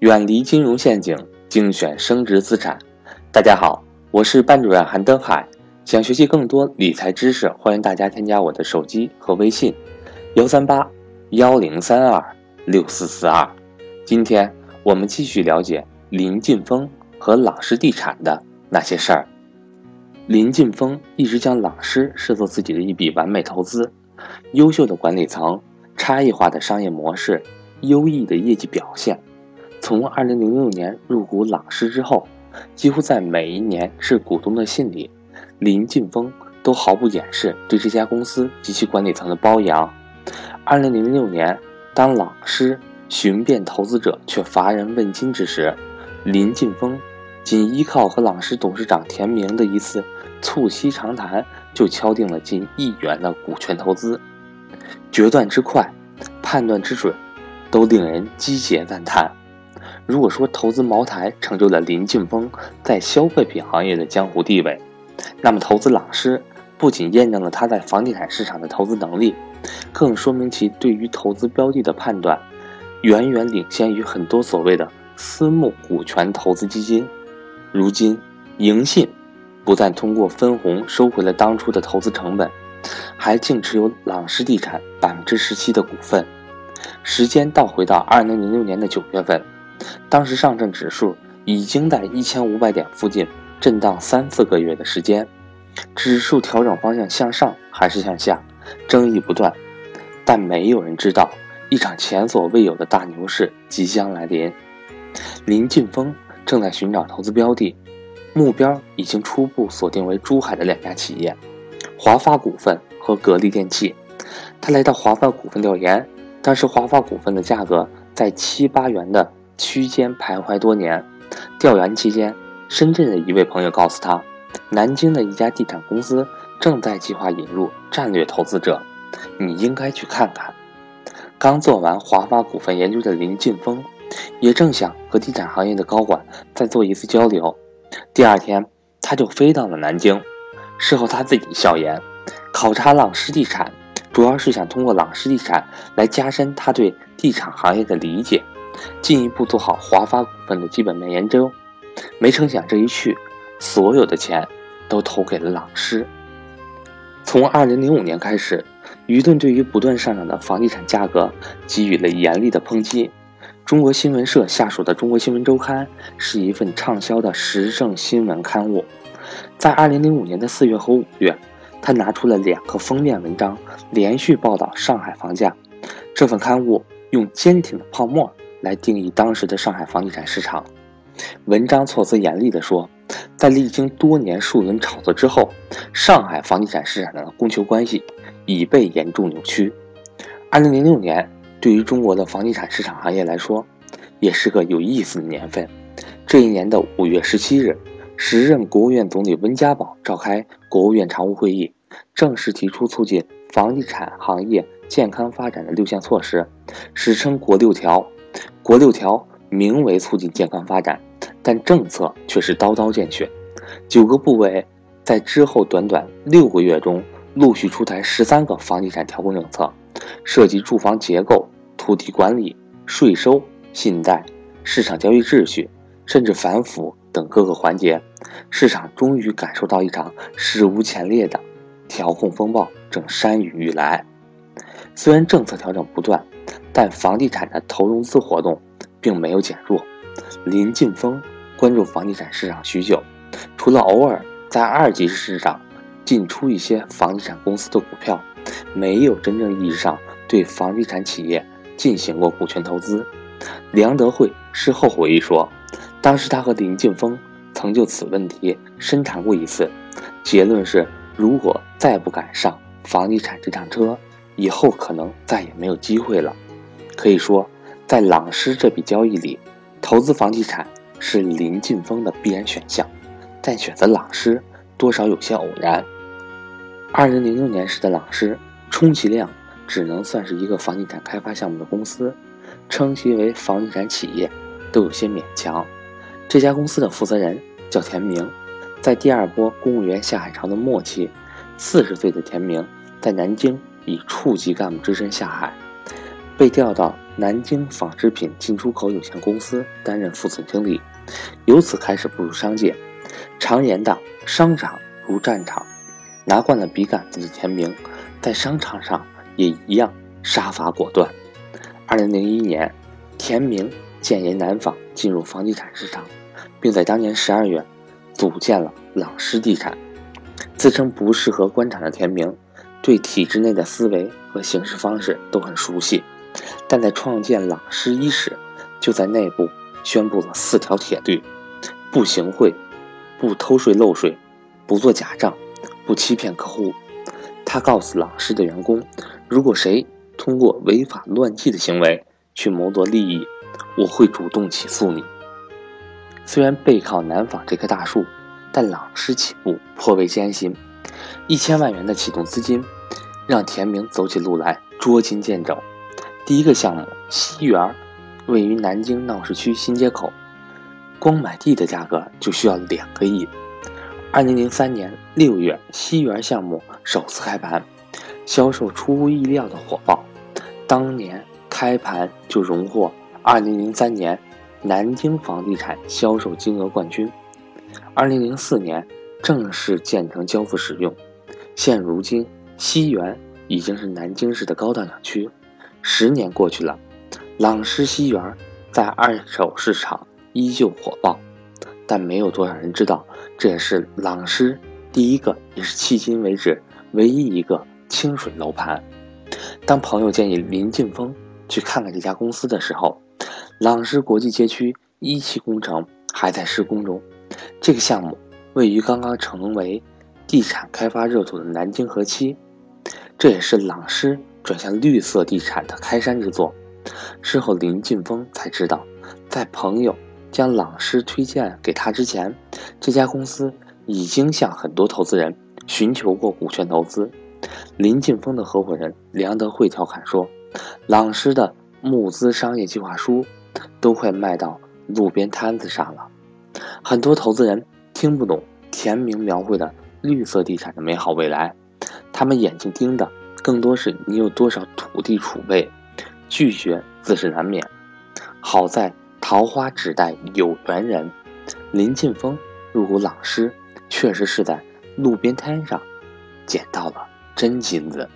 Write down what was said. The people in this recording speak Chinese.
远离金融陷阱，精选升值资产。大家好，我是班主任韩登海。想学习更多理财知识，欢迎大家添加我的手机和微信：幺三八幺零三二六四四二。今天我们继续了解林晋峰和朗诗地产的那些事儿。林晋峰一直将朗诗视作自己的一笔完美投资，优秀的管理层，差异化的商业模式，优异的业绩表现。从2006年入股朗诗之后，几乎在每一年致股东的信里，林晋峰都毫不掩饰对这家公司及其管理层的褒扬。2006年，当朗诗寻遍投资者却乏人问津之时，林晋峰仅依靠和朗诗董事长田明的一次促膝长谈，就敲定了近亿元的股权投资，决断之快，判断之准，都令人击节赞叹。如果说投资茅台成就了林俊峰在消费品行业的江湖地位，那么投资朗诗不仅验证了他在房地产市场的投资能力，更说明其对于投资标的的判断远远领先于很多所谓的私募股权投资基金。如今，盈信不但通过分红收回了当初的投资成本，还净持有朗诗地产百分之十七的股份。时间倒回到二零零六年的九月份。当时上证指数已经在一千五百点附近震荡三四个月的时间，指数调整方向向上还是向下，争议不断。但没有人知道，一场前所未有的大牛市即将来临。林晋峰正在寻找投资标的，目标已经初步锁定为珠海的两家企业：华发股份和格力电器。他来到华发股份调研，当时华发股份的价格在七八元的。区间徘徊多年，调研期间，深圳的一位朋友告诉他，南京的一家地产公司正在计划引入战略投资者，你应该去看看。刚做完华发股份研究的林晋峰，也正想和地产行业的高管再做一次交流。第二天，他就飞到了南京。事后他自己笑言，考察朗诗地产，主要是想通过朗诗地产来加深他对地产行业的理解。进一步做好华发股份的基本面研究，没成想这一去，所有的钱都投给了朗诗。从二零零五年开始，舆论对于不断上涨的房地产价格给予了严厉的抨击。中国新闻社下属的《中国新闻周刊》是一份畅销的时政新闻刊物，在二零零五年的四月和五月，他拿出了两个封面文章，连续报道上海房价。这份刊物用坚挺的泡沫。来定义当时的上海房地产市场。文章措辞严厉地说，在历经多年数轮炒作之后，上海房地产市场的供求关系已被严重扭曲。二零零六年对于中国的房地产市场行业来说，也是个有意思的年份。这一年的五月十七日，时任国务院总理温家宝召开国务院常务会议，正式提出促进房地产行业健康发展的六项措施，史称“国六条”。国六条名为促进健康发展，但政策却是刀刀见血。九个部委在之后短短六个月中，陆续出台十三个房地产调控政策，涉及住房结构、土地管理、税收、信贷、市场交易秩序，甚至反腐等各个环节。市场终于感受到一场史无前例的调控风暴正山雨欲来。虽然政策调整不断。但房地产的投融资活动并没有减弱。林晋峰关注房地产市场许久，除了偶尔在二级市场进出一些房地产公司的股票，没有真正意义上对房地产企业进行过股权投资。梁德惠事后回忆说，当时他和林晋峰曾就此问题深谈过一次，结论是，如果再不赶上房地产这趟车，以后可能再也没有机会了。可以说，在朗诗这笔交易里，投资房地产是林晋峰的必然选项，但选择朗诗多少有些偶然。二零零六年时的朗诗，充其量只能算是一个房地产开发项目的公司，称其为房地产企业都有些勉强。这家公司的负责人叫田明，在第二波公务员下海潮的末期，四十岁的田明在南京以处级干部之身下海。被调到南京纺织品进出口有限公司担任副总经理，由此开始步入商界。常言道：“商场如战场。”拿惯了笔杆子的田明，在商场上也一样杀伐果断。二零零一年，田明建言南纺进入房地产市场，并在当年十二月组建了朗诗地产。自称不适合官场的田明，对体制内的思维和行事方式都很熟悉。但在创建朗诗伊始，就在内部宣布了四条铁律：不行贿，不偷税漏税，不做假账，不欺骗客户。他告诉朗诗的员工，如果谁通过违法乱纪的行为去谋夺利益，我会主动起诉你。虽然背靠南纺这棵大树，但朗诗起步颇为艰辛。一千万元的启动资金，让田明走起路来捉襟见肘。第一个项目西园，位于南京闹市区新街口，光买地的价格就需要两个亿。二零零三年六月，西园项目首次开盘，销售出乎意料的火爆，当年开盘就荣获二零零三年南京房地产销售金额冠军。二零零四年正式建成交付使用，现如今西园已经是南京市的高档小区。十年过去了，朗诗西园在二手市场依旧火爆，但没有多少人知道，这也是朗诗第一个，也是迄今为止唯一一个清水楼盘。当朋友建议林劲峰去看看这家公司的时候，朗诗国际街区一期工程还在施工中。这个项目位于刚刚成为地产开发热土的南京河西，这也是朗诗。转向绿色地产的开山之作。之后，林劲峰才知道，在朋友将朗诗推荐给他之前，这家公司已经向很多投资人寻求过股权投资。林劲峰的合伙人梁德惠调侃说：“朗诗的募资商业计划书都快卖到路边摊子上了，很多投资人听不懂田明描绘的绿色地产的美好未来，他们眼睛盯的。”更多是你有多少土地储备，拒绝自是难免。好在桃花只待有缘人，林劲峰入股朗诗，确实是在路边摊上捡到了真金子。